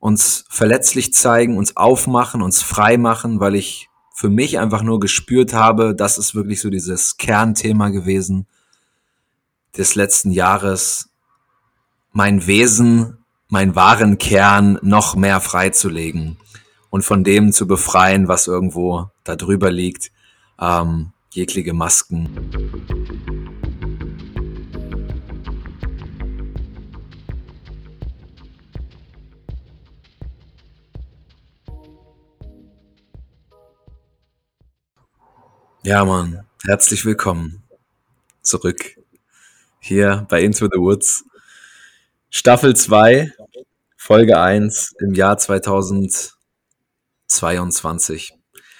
uns verletzlich zeigen, uns aufmachen, uns frei machen, weil ich für mich einfach nur gespürt habe, das ist wirklich so dieses Kernthema gewesen des letzten Jahres, mein Wesen, meinen wahren Kern noch mehr freizulegen und von dem zu befreien, was irgendwo da drüber liegt, ähm, jegliche Masken. Ja, Mann, herzlich willkommen zurück hier bei Into the Woods. Staffel 2, Folge 1 im Jahr 2022.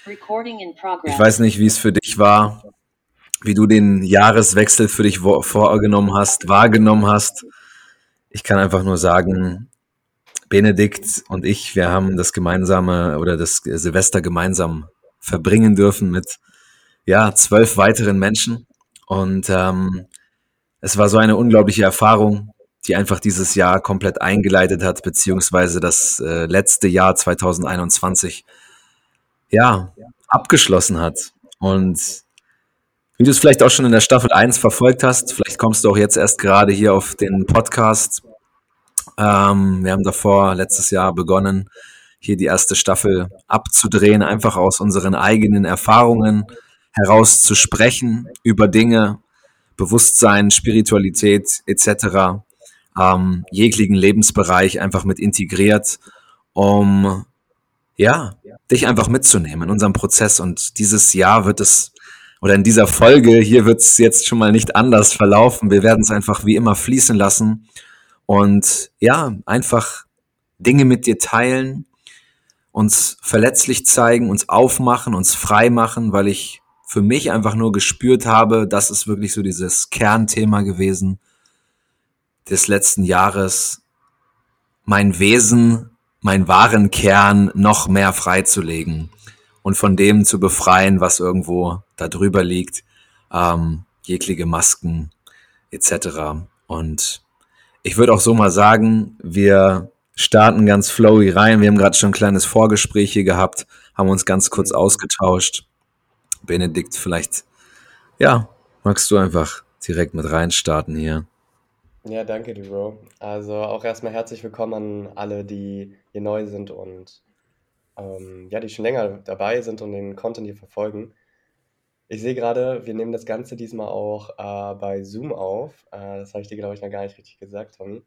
Ich weiß nicht, wie es für dich war, wie du den Jahreswechsel für dich vorgenommen hast, wahrgenommen hast. Ich kann einfach nur sagen, Benedikt und ich, wir haben das gemeinsame oder das Silvester gemeinsam verbringen dürfen mit ja, zwölf weiteren Menschen. Und ähm, es war so eine unglaubliche Erfahrung, die einfach dieses Jahr komplett eingeleitet hat, beziehungsweise das äh, letzte Jahr 2021 ja, abgeschlossen hat. Und wie du es vielleicht auch schon in der Staffel 1 verfolgt hast, vielleicht kommst du auch jetzt erst gerade hier auf den Podcast. Ähm, wir haben davor letztes Jahr begonnen, hier die erste Staffel abzudrehen, einfach aus unseren eigenen Erfahrungen, heraus zu sprechen über Dinge, Bewusstsein, Spiritualität etc., ähm, jeglichen Lebensbereich einfach mit integriert, um ja, dich einfach mitzunehmen in unserem Prozess. Und dieses Jahr wird es, oder in dieser Folge hier wird es jetzt schon mal nicht anders verlaufen. Wir werden es einfach wie immer fließen lassen und ja, einfach Dinge mit dir teilen, uns verletzlich zeigen, uns aufmachen, uns frei machen, weil ich für mich einfach nur gespürt habe, das ist wirklich so dieses Kernthema gewesen des letzten Jahres, mein Wesen, meinen wahren Kern noch mehr freizulegen und von dem zu befreien, was irgendwo da drüber liegt, ähm, jegliche Masken etc. Und ich würde auch so mal sagen, wir starten ganz flowy rein. Wir haben gerade schon ein kleines Vorgespräch hier gehabt, haben uns ganz kurz ausgetauscht. Benedikt, vielleicht, ja, magst du einfach direkt mit reinstarten hier. Ja, danke, du Bro. Also auch erstmal herzlich willkommen an alle, die hier neu sind und ähm, ja, die schon länger dabei sind und den Content hier verfolgen. Ich sehe gerade, wir nehmen das Ganze diesmal auch äh, bei Zoom auf. Äh, das habe ich dir, glaube ich, noch gar nicht richtig gesagt, Tommy.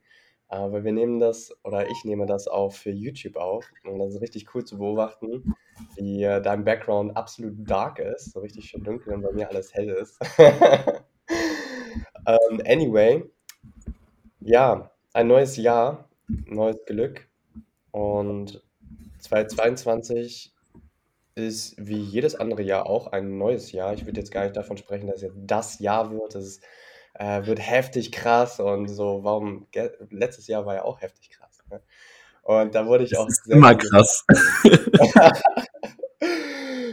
Aber wir nehmen das, oder ich nehme das auch für YouTube auf. Und das ist richtig cool zu beobachten, wie äh, dein Background absolut dark ist, so richtig schön dunkel und bei mir alles hell ist. um, ähm, anyway, ja, ein neues Jahr, neues Glück. Und 2022 ist wie jedes andere Jahr auch ein neues Jahr. Ich würde jetzt gar nicht davon sprechen, dass jetzt das Jahr wird. Es äh, wird heftig krass und so, warum, letztes Jahr war ja auch heftig krass. Und da wurde ich auch. Immer krass.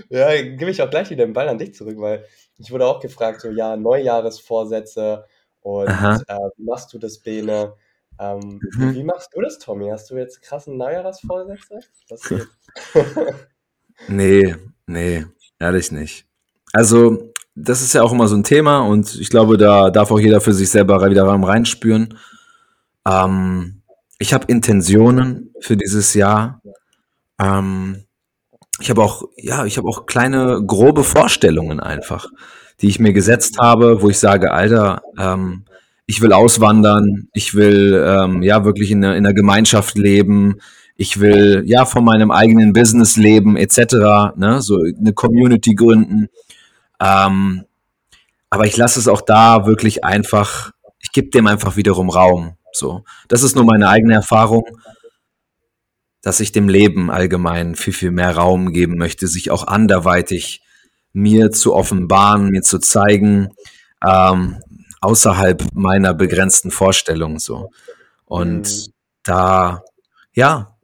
ja, gebe ich auch gleich wieder den Ball an dich zurück, weil ich wurde auch gefragt, so, ja, Neujahresvorsätze und äh, wie machst du das, Bene? Ähm, mhm. Wie machst du das, Tommy? Hast du jetzt krassen Neujahresvorsätze? nee, nee, ehrlich nicht. Also, das ist ja auch immer so ein Thema und ich glaube, da darf auch jeder für sich selber wieder reinspüren. Ähm, ich habe Intentionen für dieses Jahr. Ähm, ich habe auch, ja, ich habe auch kleine, grobe Vorstellungen einfach, die ich mir gesetzt habe, wo ich sage, Alter, ähm, ich will auswandern, ich will ähm, ja wirklich in einer, in einer Gemeinschaft leben, ich will ja von meinem eigenen Business leben, etc., ne, so eine Community gründen. Ähm, aber ich lasse es auch da wirklich einfach, ich gebe dem einfach wiederum Raum. So, das ist nur meine eigene Erfahrung dass ich dem Leben allgemein viel, viel mehr Raum geben möchte, sich auch anderweitig mir zu offenbaren, mir zu zeigen, ähm, außerhalb meiner begrenzten Vorstellung so. Und mhm. da, ja,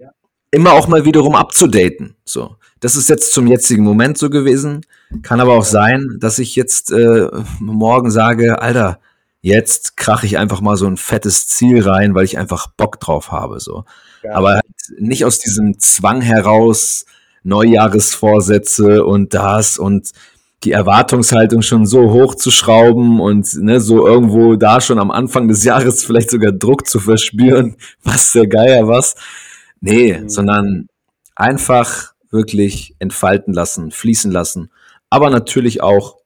immer auch mal wiederum abzudaten. So. Das ist jetzt zum jetzigen Moment so gewesen. Kann aber auch sein, dass ich jetzt äh, morgen sage, Alter, jetzt krache ich einfach mal so ein fettes Ziel rein, weil ich einfach Bock drauf habe. So. Ja. Aber halt nicht aus diesem Zwang heraus Neujahresvorsätze und das und die Erwartungshaltung schon so hoch zu schrauben und ne, so irgendwo da schon am Anfang des Jahres vielleicht sogar Druck zu verspüren, was der Geier was. Nee, mhm. sondern einfach wirklich entfalten lassen, fließen lassen. Aber natürlich auch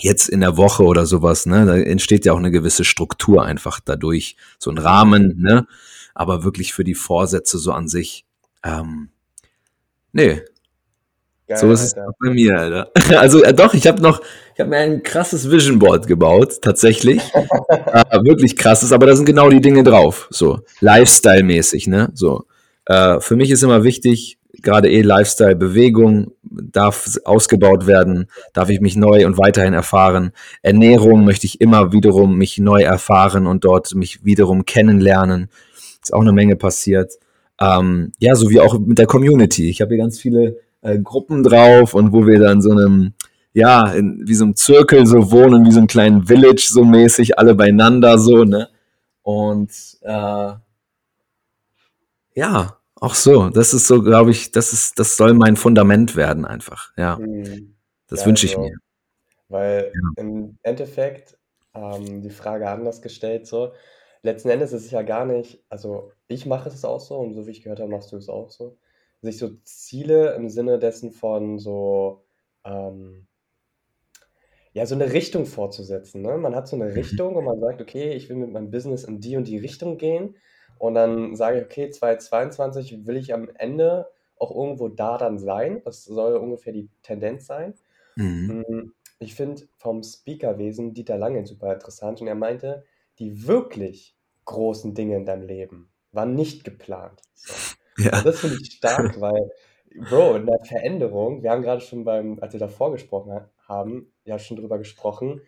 jetzt in der Woche oder sowas, ne, da entsteht ja auch eine gewisse Struktur einfach dadurch, so ein Rahmen, ne, aber wirklich für die Vorsätze so an sich, ähm, nee. Geil, so ist es auch bei mir, Alter. Also äh, doch, ich habe noch, ich habe mir ein krasses Vision Board gebaut, tatsächlich, äh, wirklich krasses, aber da sind genau die Dinge drauf, so Lifestyle-mäßig, ne, so. Äh, für mich ist immer wichtig, gerade eh Lifestyle, Bewegung darf ausgebaut werden, darf ich mich neu und weiterhin erfahren. Ernährung möchte ich immer wiederum mich neu erfahren und dort mich wiederum kennenlernen. Ist auch eine Menge passiert. Ähm, ja, so wie auch mit der Community. Ich habe hier ganz viele äh, Gruppen drauf und wo wir dann so einem, ja, in, wie so einem Zirkel so wohnen, wie so einem kleinen Village so mäßig, alle beieinander so, ne? Und äh, ja, auch so, das ist so, glaube ich, das ist, das soll mein Fundament werden einfach. Ja, mhm. das ja, wünsche ich also, mir. Weil ja. im Endeffekt ähm, die Frage anders gestellt so. Letzten Endes ist es ja gar nicht, also ich mache es auch so und so wie ich gehört habe, machst du es auch so. Sich so Ziele im Sinne dessen von so, ähm, ja, so eine Richtung vorzusetzen. Ne? Man hat so eine mhm. Richtung und man sagt, okay, ich will mit meinem Business in die und die Richtung gehen. Und dann sage ich, okay, 2022 will ich am Ende auch irgendwo da dann sein. Das soll ungefähr die Tendenz sein. Mhm. Mm, ich finde vom Speakerwesen Dieter Lange super interessant und er meinte, die wirklich großen Dinge in deinem Leben waren nicht geplant. Ja. Und das finde ich stark, weil, Bro, in der Veränderung, wir haben gerade schon beim, als wir davor gesprochen haben, ja schon drüber gesprochen,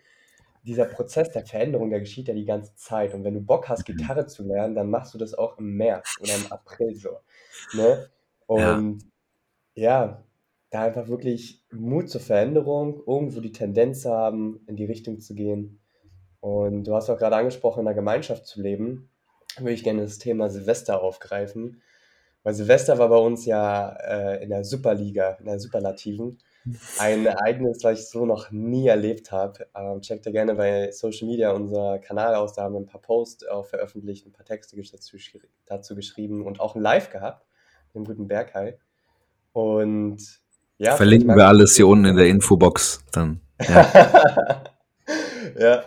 dieser Prozess der Veränderung, der geschieht ja die ganze Zeit. Und wenn du Bock hast, mhm. Gitarre zu lernen, dann machst du das auch im März oder im April so. Ne? Und ja. ja, da einfach wirklich Mut zur Veränderung, irgendwo die Tendenz haben, in die Richtung zu gehen. Und du hast auch gerade angesprochen, in der Gemeinschaft zu leben. Da würde ich gerne das Thema Silvester aufgreifen. Weil Silvester war bei uns ja äh, in der Superliga, in der Superlativen ein Ereignis, das ich so noch nie erlebt habe. Ähm, checkt da gerne bei Social Media unser Kanal aus, da haben wir ein paar Posts auch veröffentlicht, ein paar Texte dazu, dazu geschrieben und auch ein Live gehabt mit dem guten Berghai. Und ja. Verlinken wir alles hier unten in der Infobox dann. Ja. ja.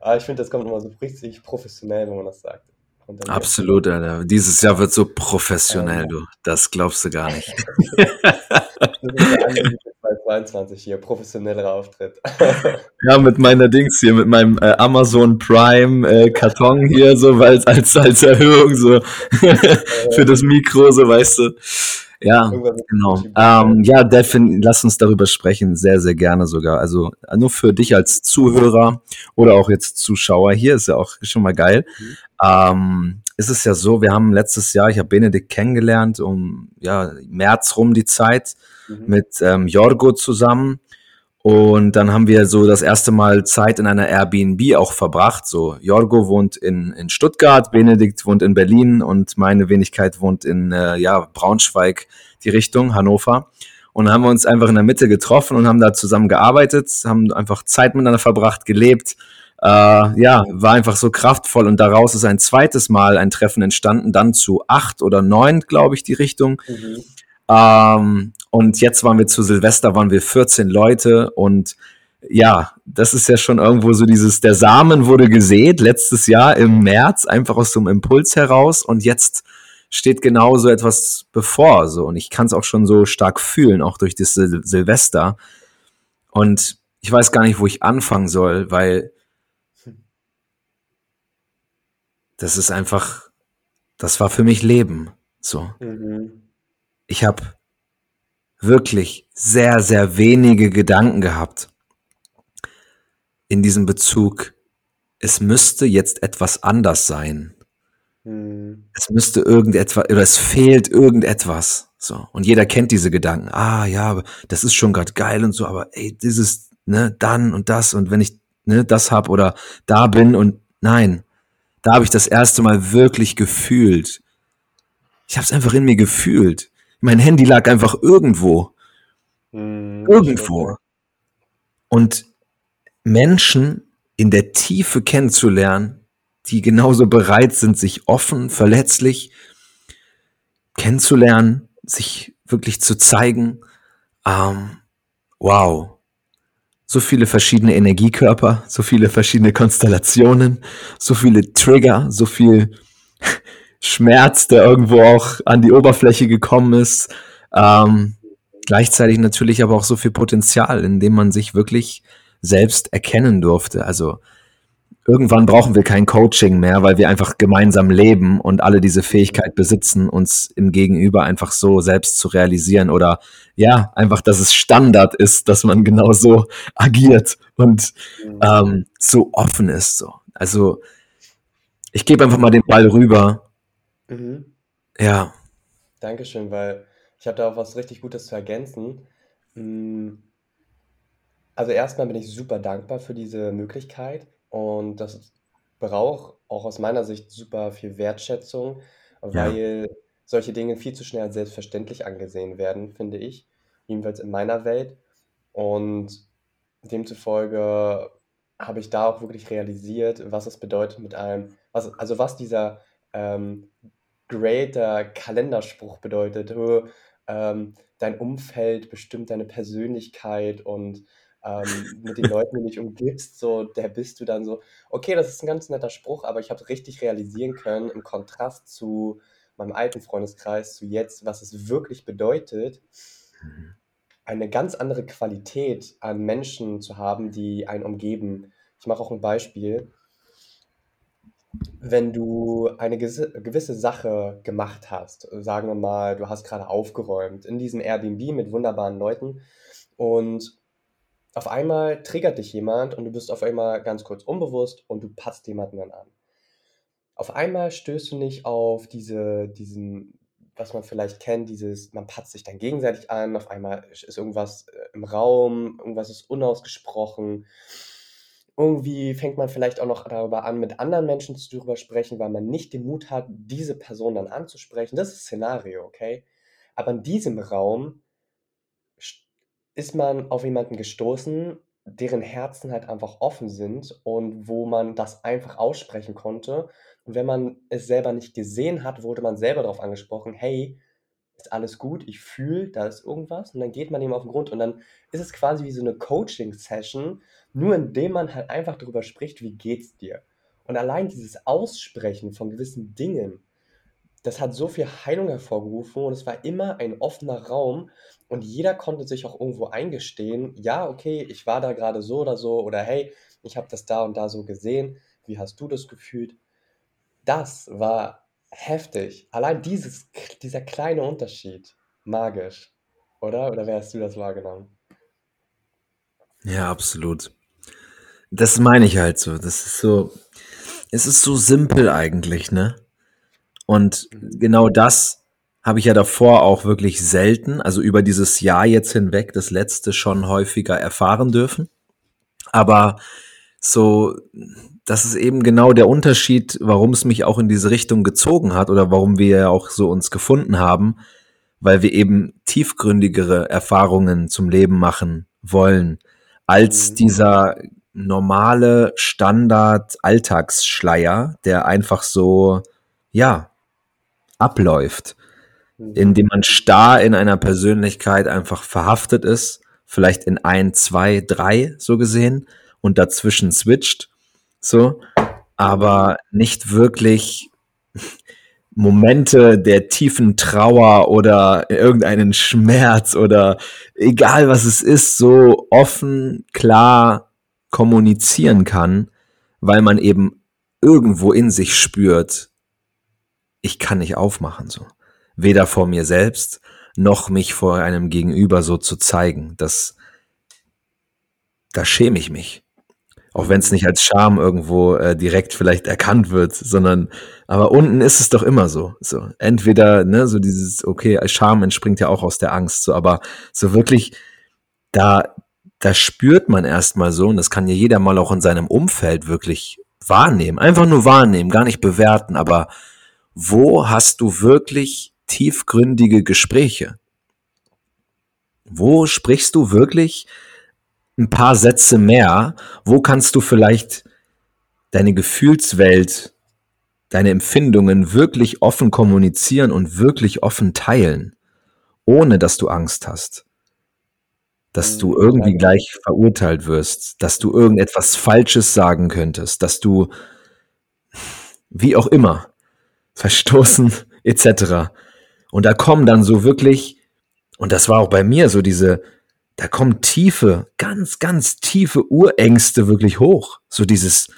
Aber ich finde, das kommt immer so richtig professionell, wenn man das sagt. Absolut, Alter. Dieses Jahr wird so professionell, ähm, du. Das glaubst du gar nicht. 2022 hier, professionellerer Auftritt. ja, mit meiner Dings hier, mit meinem äh, Amazon Prime äh, Karton hier, so weil als, als Erhöhung so für das Mikro, so weißt du. Ja, genau. Ähm, ja, Delphin, lass uns darüber sprechen, sehr, sehr gerne sogar. Also nur für dich als Zuhörer oder auch jetzt Zuschauer hier ist ja auch schon mal geil. Mhm. Ähm, ist es ja so, wir haben letztes Jahr, ich habe Benedikt kennengelernt, um ja März rum die Zeit mhm. mit ähm, Jorgo zusammen. Und dann haben wir so das erste Mal Zeit in einer Airbnb auch verbracht. So, Jorgo wohnt in, in Stuttgart, Benedikt wohnt in Berlin und meine Wenigkeit wohnt in äh, ja, Braunschweig, die Richtung, Hannover. Und dann haben wir uns einfach in der Mitte getroffen und haben da zusammen gearbeitet, haben einfach Zeit miteinander verbracht, gelebt. Äh, ja, war einfach so kraftvoll und daraus ist ein zweites Mal ein Treffen entstanden, dann zu acht oder neun, glaube ich, die Richtung. Mhm. Ähm, und jetzt waren wir zu Silvester, waren wir 14 Leute und ja, das ist ja schon irgendwo so dieses, der Samen wurde gesät letztes Jahr im März, einfach aus so einem Impuls heraus und jetzt steht genau so etwas bevor, so. Und ich kann es auch schon so stark fühlen, auch durch das Sil Silvester. Und ich weiß gar nicht, wo ich anfangen soll, weil das ist einfach, das war für mich Leben, so. Mhm ich habe wirklich sehr, sehr wenige Gedanken gehabt in diesem Bezug. Es müsste jetzt etwas anders sein. Hm. Es müsste irgendetwas, oder es fehlt irgendetwas. So. Und jeder kennt diese Gedanken. Ah, ja, das ist schon gerade geil und so, aber ey, dieses, ne, dann und das und wenn ich, ne, das hab oder da bin und nein, da habe ich das erste Mal wirklich gefühlt, Ich habe es einfach in mir gefühlt. Mein Handy lag einfach irgendwo. Hm, irgendwo. Und Menschen in der Tiefe kennenzulernen, die genauso bereit sind, sich offen, verletzlich kennenzulernen, sich wirklich zu zeigen. Ähm, wow. So viele verschiedene Energiekörper, so viele verschiedene Konstellationen, so viele Trigger, so viel Schmerz, der irgendwo auch an die Oberfläche gekommen ist. Ähm, gleichzeitig natürlich aber auch so viel Potenzial, in dem man sich wirklich selbst erkennen durfte. Also irgendwann brauchen wir kein Coaching mehr, weil wir einfach gemeinsam leben und alle diese Fähigkeit besitzen, uns im Gegenüber einfach so selbst zu realisieren oder ja, einfach, dass es Standard ist, dass man genau so agiert und ähm, so offen ist. So. Also ich gebe einfach mal den Ball rüber. Mhm. Ja. Dankeschön, weil ich habe da auch was richtig Gutes zu ergänzen. Hm, also erstmal bin ich super dankbar für diese Möglichkeit und das braucht auch aus meiner Sicht super viel Wertschätzung, Ja. weil solche Dinge viel zu schnell als selbstverständlich angesehen werden, finde ich, jedenfalls in meiner Welt. Und demzufolge habe ich da auch wirklich realisiert, was es bedeutet mit einem, was, also was dieser ähm, greater Kalenderspruch bedeutet. ähm, dein Umfeld bestimmt deine Persönlichkeit und ähm, mit den Leuten, die dich umgibst, so, der bist du dann so. Okay, das ist ein ganz netter Spruch, aber ich habe richtig realisieren können, im Kontrast zu meinem alten Freundeskreis, zu jetzt, was es wirklich bedeutet, eine ganz andere Qualität an Menschen zu haben, die einen umgeben. Ich mache auch ein Beispiel. Wenn du eine gewisse Sache gemacht hast, sagen wir mal, du hast gerade aufgeräumt in diesem Airbnb mit wunderbaren Leuten und auf einmal triggert dich jemand und du bist auf einmal ganz kurz unbewusst und du patzt jemanden dann an. Auf einmal stößt du nicht auf diese, diesen, was man vielleicht kennt, dieses, man patzt sich dann gegenseitig an, auf einmal ist irgendwas äh, im Raum, irgendwas ist unausgesprochen. Irgendwie fängt man vielleicht auch noch darüber an, mit anderen Menschen zu darüber sprechen, weil man nicht den Mut hat, diese Person dann anzusprechen. Das ist Szenario, okay? Aber in diesem Raum ist man auf jemanden gestoßen, deren Herzen halt einfach offen sind und wo man das einfach aussprechen konnte. Und wenn man es selber nicht gesehen hat, wurde man selber darauf angesprochen, hey, ist alles gut, ich fühle, da ist irgendwas. Und dann geht man ihm auf den Grund und dann ist es quasi wie so eine Coaching-Session, nur indem man halt einfach darüber spricht, wie geht's dir. Und allein dieses Aussprechen von gewissen Dingen, das hat so viel Heilung hervorgerufen und es war immer ein offener Raum und jeder konnte sich auch irgendwo eingestehen, ja, okay, ich war da gerade so oder so oder hey, ich habe das da und da so gesehen, wie hast du das gefühlt? Das war heftig. Allein dieses, dieser kleine Unterschied, magisch, oder? Oder wer hast du das wahrgenommen? Ja, absolut. Das meine ich halt so. Das ist so, es ist so simpel eigentlich, ne? Und genau das habe ich ja davor auch wirklich selten, also über dieses Jahr jetzt hinweg, das letzte schon häufiger erfahren dürfen. Aber so, das ist eben genau der Unterschied, warum es mich auch in diese Richtung gezogen hat oder warum wir ja auch so uns gefunden haben, weil wir eben tiefgründigere Erfahrungen zum Leben machen wollen, als mhm. dieser normale Standard Alltagsschleier, der einfach so, ja, abläuft, mhm. indem man starr in einer Persönlichkeit einfach verhaftet ist, vielleicht in ein, zwei, drei so gesehen und dazwischen switcht, so, aber nicht wirklich Momente der tiefen Trauer oder irgendeinen Schmerz oder egal was es ist, so offen, klar kommunizieren kann, weil man eben irgendwo in sich spürt, ich kann nicht aufmachen, so. Weder vor mir selbst, noch mich vor einem Gegenüber so zu zeigen. Das, da schäme ich mich. Auch wenn es nicht als Scham irgendwo äh, direkt vielleicht erkannt wird, sondern, aber unten ist es doch immer so. So, entweder, ne, so dieses, okay, Scham entspringt ja auch aus der Angst, so, aber so wirklich, da, da spürt man erstmal so, und das kann ja jeder mal auch in seinem Umfeld wirklich wahrnehmen. Einfach nur wahrnehmen, gar nicht bewerten, aber wo hast du wirklich tiefgründige Gespräche? Wo sprichst du wirklich ein paar Sätze mehr? Wo kannst du vielleicht deine Gefühlswelt, deine Empfindungen wirklich offen kommunizieren und wirklich offen teilen, ohne dass du Angst hast? Dass du mhm. irgendwie gleich verurteilt wirst, dass du irgendetwas Falsches sagen könntest, dass du wie auch immer verstoßen etc. Und da kommen dann so wirklich, und das war auch bei mir so diese, da kommen tiefe, ganz, ganz tiefe Urängste wirklich hoch. So dieses,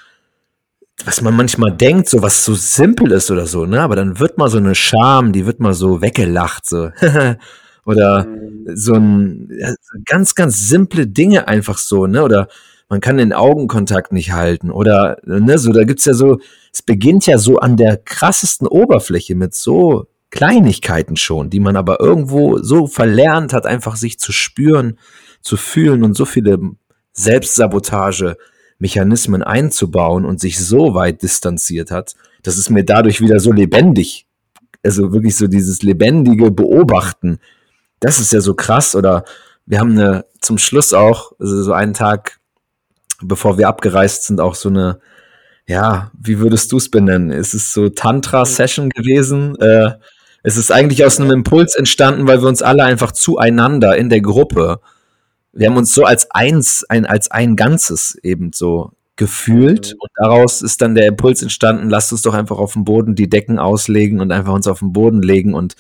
was man manchmal denkt, so was so simpel ist oder so, ne? Aber dann wird mal so eine Scham, die wird mal so weggelacht, so. oder so ein ganz, ganz simple Dinge einfach so, ne? Oder man kann den Augenkontakt nicht halten. Oder, ne, so, da gibt's ja so, es beginnt ja so an der krassesten Oberfläche mit so Kleinigkeiten schon, die man aber irgendwo so verlernt hat, einfach sich zu spüren, zu fühlen und so viele Selbstsabotage-Mechanismen einzubauen und sich so weit distanziert hat, dass es mir dadurch wieder so lebendig, also wirklich so dieses lebendige Beobachten, das ist ja so krass. Oder wir haben eine zum Schluss auch, also so einen Tag, bevor wir abgereist sind, auch so eine ja, wie würdest du es benennen? Ist es so Tantra-Session gewesen? Äh, es ist eigentlich aus einem Impuls entstanden, weil wir uns alle einfach zueinander in der Gruppe, wir haben uns so als eins, ein, als ein Ganzes eben so gefühlt. Mhm. Und daraus ist dann der Impuls entstanden, lasst uns doch einfach auf dem Boden die Decken auslegen und einfach uns auf den Boden legen und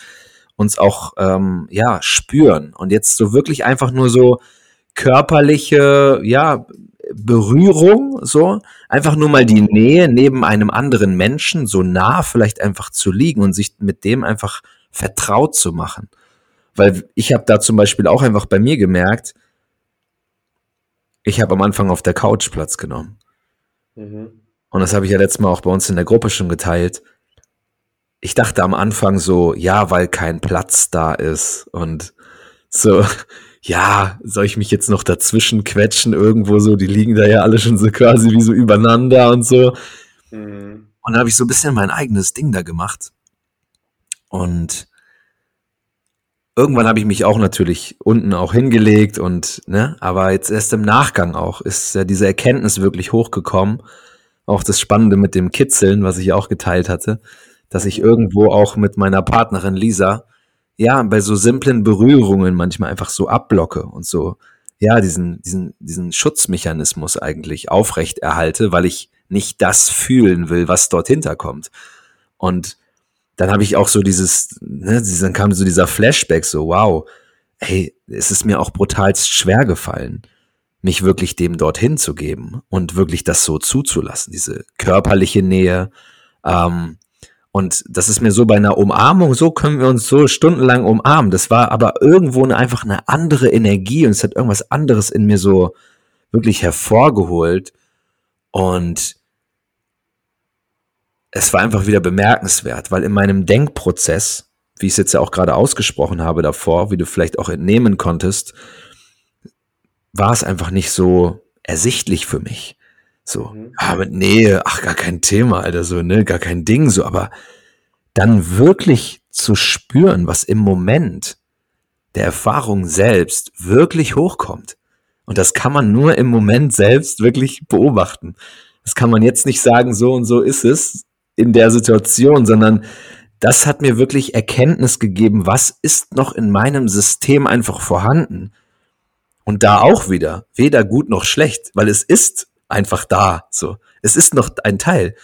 uns auch ähm, ja spüren. Und jetzt so wirklich einfach nur so körperliche, ja, Berührung, so, einfach nur mal die Nähe neben einem anderen Menschen so nah vielleicht einfach zu liegen und sich mit dem einfach vertraut zu machen. Weil ich habe da zum Beispiel auch einfach bei mir gemerkt, ich habe am Anfang auf der Couch Platz genommen. Mhm. Und das habe ich ja letztes Mal auch bei uns in der Gruppe schon geteilt. Ich dachte am Anfang so, ja, weil kein Platz da ist und so, ja, soll ich mich jetzt noch dazwischen quetschen irgendwo so? Die liegen da ja alle schon so quasi wie so übereinander und so. Mhm. Und da habe ich so ein bisschen mein eigenes Ding da gemacht. Und irgendwann habe ich mich auch natürlich unten auch hingelegt und, ne, aber jetzt erst im Nachgang auch ist ja diese Erkenntnis wirklich hochgekommen. Auch das Spannende mit dem Kitzeln, was ich auch geteilt hatte, dass ich irgendwo auch mit meiner Partnerin Lisa ja, bei so simplen Berührungen manchmal einfach so abblocke und so, ja, diesen, diesen, diesen Schutzmechanismus eigentlich aufrecht erhalte, weil ich nicht das fühlen will, was dort hinterkommt. Und dann habe ich auch so dieses, ne, dann kam so dieser Flashback, so, wow, hey, es ist mir auch brutalst schwer gefallen, mich wirklich dem dorthin zu geben und wirklich das so zuzulassen, diese körperliche Nähe, ähm, und das ist mir so bei einer Umarmung, so können wir uns so stundenlang umarmen. Das war aber irgendwo eine, einfach eine andere Energie und es hat irgendwas anderes in mir so wirklich hervorgeholt. Und es war einfach wieder bemerkenswert, weil in meinem Denkprozess, wie ich es jetzt ja auch gerade ausgesprochen habe davor, wie du vielleicht auch entnehmen konntest, war es einfach nicht so ersichtlich für mich. So, mhm. mit Nähe, ach, gar kein Thema, Alter, so, ne, gar kein Ding, so, aber dann wirklich zu spüren, was im Moment der Erfahrung selbst wirklich hochkommt. Und das kann man nur im Moment selbst wirklich beobachten. Das kann man jetzt nicht sagen, so und so ist es in der Situation, sondern das hat mir wirklich Erkenntnis gegeben, was ist noch in meinem System einfach vorhanden. Und da auch wieder, weder gut noch schlecht, weil es ist einfach da. So, es ist noch ein Teil.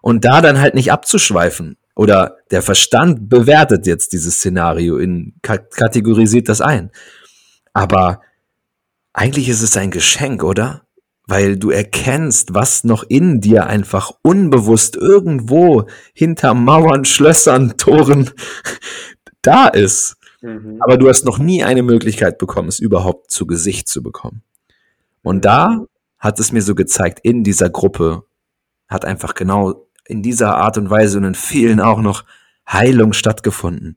Und da dann halt nicht abzuschweifen oder der Verstand bewertet jetzt dieses Szenario in kategorisiert das ein. Aber eigentlich ist es ein Geschenk, oder? Weil du erkennst, was noch in dir einfach unbewusst irgendwo hinter Mauern, Schlössern, Toren da ist. Mhm. Aber du hast noch nie eine Möglichkeit bekommen, es überhaupt zu Gesicht zu bekommen. Und da hat es mir so gezeigt, in dieser Gruppe hat einfach genau in dieser Art und Weise und in vielen auch noch Heilung stattgefunden,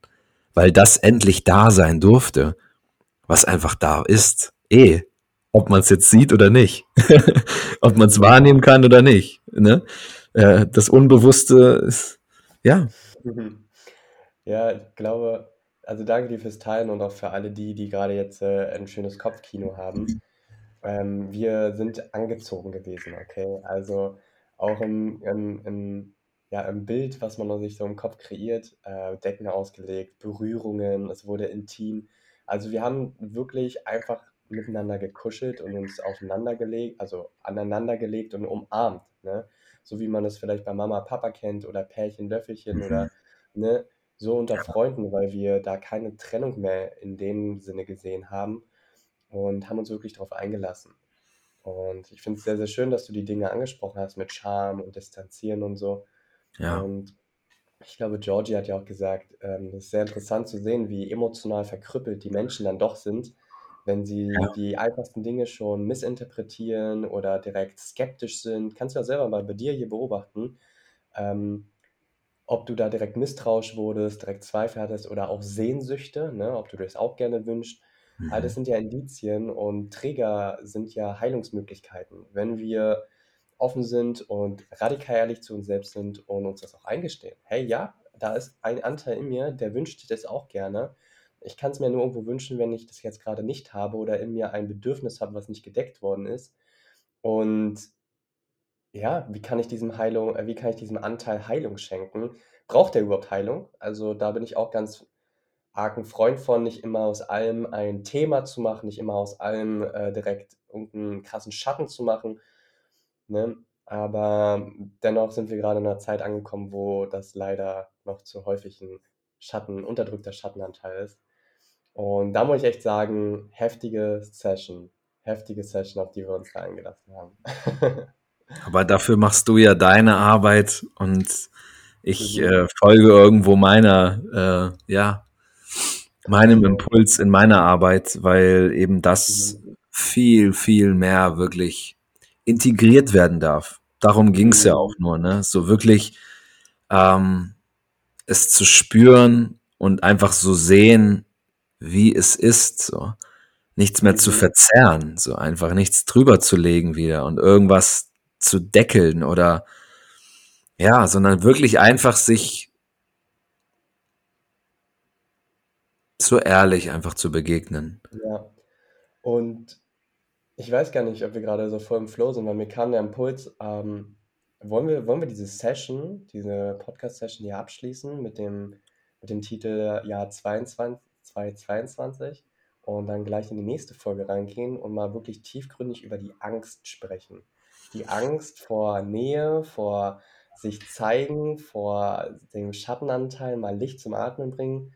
weil das endlich da sein durfte, was einfach da ist, eh, ob man es jetzt sieht oder nicht, ob man es wahrnehmen kann oder nicht. Ne? Äh, das Unbewusste ist, ja. Ja, ich glaube, also danke dir fürs Teilen und auch für alle die, die gerade jetzt äh, ein schönes Kopfkino haben. Ähm, wir sind angezogen gewesen, okay? Also auch im, im, im, ja, im Bild, was man sich so im Kopf kreiert, äh, Decken ausgelegt, Berührungen, es wurde intim. Also wir haben wirklich einfach miteinander gekuschelt und uns aufeinander gelegt, also aneinander gelegt und umarmt, ne? So wie man es vielleicht bei Mama, Papa kennt oder Pärchen, Löffelchen Mhm. oder ne, so unter. Freunden, weil wir da keine Trennung mehr in dem Sinne gesehen haben und haben uns wirklich darauf eingelassen. Und ich finde es sehr, sehr schön, dass du die Dinge angesprochen hast mit Scham und Distanzieren und so. Ja. Und ich glaube, Georgie hat ja auch gesagt, ähm, es ist sehr interessant zu sehen, wie emotional verkrüppelt die Menschen dann doch sind, wenn sie Ja. die einfachsten Dinge schon missinterpretieren oder direkt skeptisch sind. Kannst du ja selber mal bei dir hier beobachten, ähm, ob du da direkt misstrauisch wurdest, direkt Zweifel hattest oder auch Sehnsüchte, ne, ob du dir das auch gerne wünschst. All das Mhm. sind ja Indizien und Trigger sind ja Heilungsmöglichkeiten. Wenn wir offen sind und radikal ehrlich zu uns selbst sind und uns das auch eingestehen. Hey, ja, da ist ein Anteil in mir, der wünscht das auch gerne. Ich kann es mir nur irgendwo wünschen, wenn ich das jetzt gerade nicht habe oder in mir ein Bedürfnis habe, was nicht gedeckt worden ist. Und ja, wie kann ich diesem Heilung, äh, wie kann ich diesem Anteil Heilung schenken? Braucht der überhaupt Heilung? Also da bin ich auch ganz arg ein Freund von, nicht immer aus allem ein Thema zu machen, nicht immer aus allem äh, direkt irgendeinen krassen Schatten zu machen. Ne? Aber dennoch sind wir gerade in einer Zeit angekommen, wo das leider noch zu häufig ein Schatten, unterdrückter Schattenanteil ist. Und da muss ich echt sagen, heftige Session. Heftige Session, auf die wir uns da eingelassen haben. Aber dafür machst du ja deine Arbeit und ich mhm. äh, folge irgendwo meiner, äh, ja, meinem Impuls in meiner Arbeit, weil eben das mhm. viel, viel mehr wirklich integriert werden darf. Darum ging es mhm. ja auch nur, ne? So wirklich ähm, es zu spüren und einfach so sehen, wie es ist, so nichts mehr zu verzerren, so einfach nichts drüber zu legen wieder und irgendwas zu deckeln oder ja, sondern wirklich einfach sich so ehrlich einfach zu begegnen. Ja. Und ich weiß gar nicht, ob wir gerade so voll im Flow sind, weil mir kam der Impuls, ähm, wollen, wir, wollen wir diese Session, diese Podcast-Session hier abschließen mit dem, mit dem Titel Jahr 22, 2022 und dann gleich in die nächste Folge reingehen und mal wirklich tiefgründig über die Angst sprechen. Die Angst vor Nähe, vor sich zeigen, vor dem Schattenanteil mal Licht zum Atmen bringen,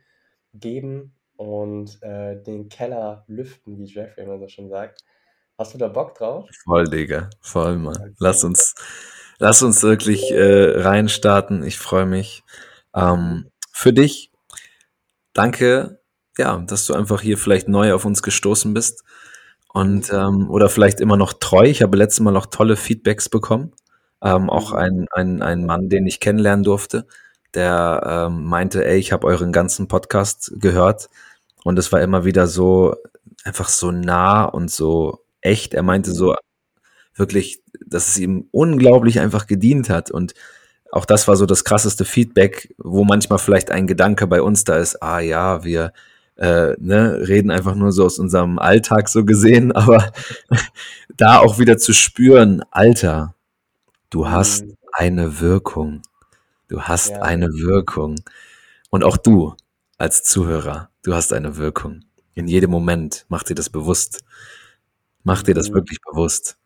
geben und äh, den Keller lüften, wie Jeffrey immer so schon sagt. Hast du da Bock drauf? Voll, Digga. Voll, Mann. Okay. Lass uns, lass uns wirklich äh, reinstarten. Ich freue mich. Ähm, für dich, danke, ja, dass du einfach hier vielleicht neu auf uns gestoßen bist. Und ähm, oder vielleicht immer noch treu. Ich habe letztes Mal noch tolle Feedbacks bekommen. Ähm, auch ein, ein, ein Mann, den ich kennenlernen durfte, der ähm, meinte, ey, ich habe euren ganzen Podcast gehört und es war immer wieder so einfach so nah und so echt. Er meinte so wirklich, dass es ihm unglaublich einfach gedient hat und auch das war so das krasseste Feedback, wo manchmal vielleicht ein Gedanke bei uns da ist, ah ja, wir äh, ne, reden einfach nur so aus unserem Alltag so gesehen, aber da auch wieder zu spüren, Alter, du hast mhm. eine Wirkung. Du hast ja. eine Wirkung. Und auch du als Zuhörer, du hast eine Wirkung. In jedem Moment. Mach dir das bewusst. Mach dir das wirklich bewusst.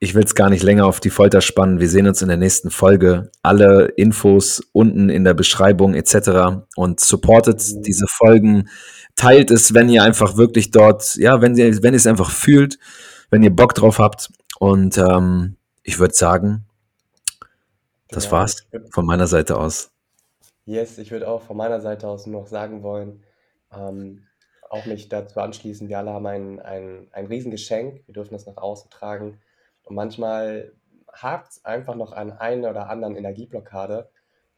Ich will es gar nicht länger auf die Folter spannen. Wir sehen uns in der nächsten Folge. Alle Infos unten in der Beschreibung etc. Und supportet diese Folgen. Teilt es, wenn ihr einfach wirklich dort, ja, wenn ihr, wenn ihr es einfach fühlt, wenn ihr Bock drauf habt. Und ähm, ich würde sagen, das ja, war's von meiner Seite aus. Yes, ich würde auch von meiner Seite aus noch sagen wollen, ähm, auch mich dazu anschließen, wir alle haben ein, ein, ein Riesengeschenk, wir dürfen das nach außen tragen. Und manchmal hakt es einfach noch an einer oder anderen Energieblockade.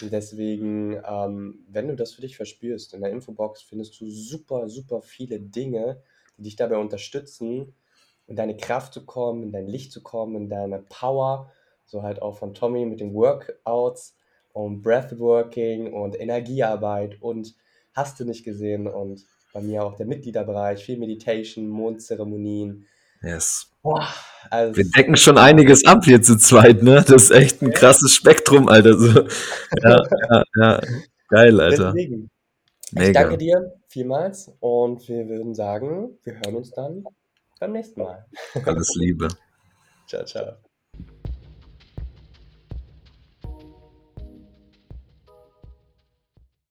Und deswegen, ähm, wenn du das für dich verspürst, in der Infobox findest du super, super viele Dinge, die dich dabei unterstützen, in deine Kraft zu kommen, in dein Licht zu kommen, in deine Power. So halt auch von Tommy mit den Workouts. um Breathworking und Energiearbeit und hast du nicht gesehen und bei mir auch der Mitgliederbereich, viel Meditation, Mondzeremonien. Yes. Boah, also Wir decken schon einiges ab hier zu zweit, ne? Das ist echt ein krasses Spektrum, Alter. So. Ja, ja, ja. Geil, Alter. Deswegen. Ich danke dir vielmals und wir würden sagen, wir hören uns dann beim nächsten Mal. Alles Liebe. ciao, ciao.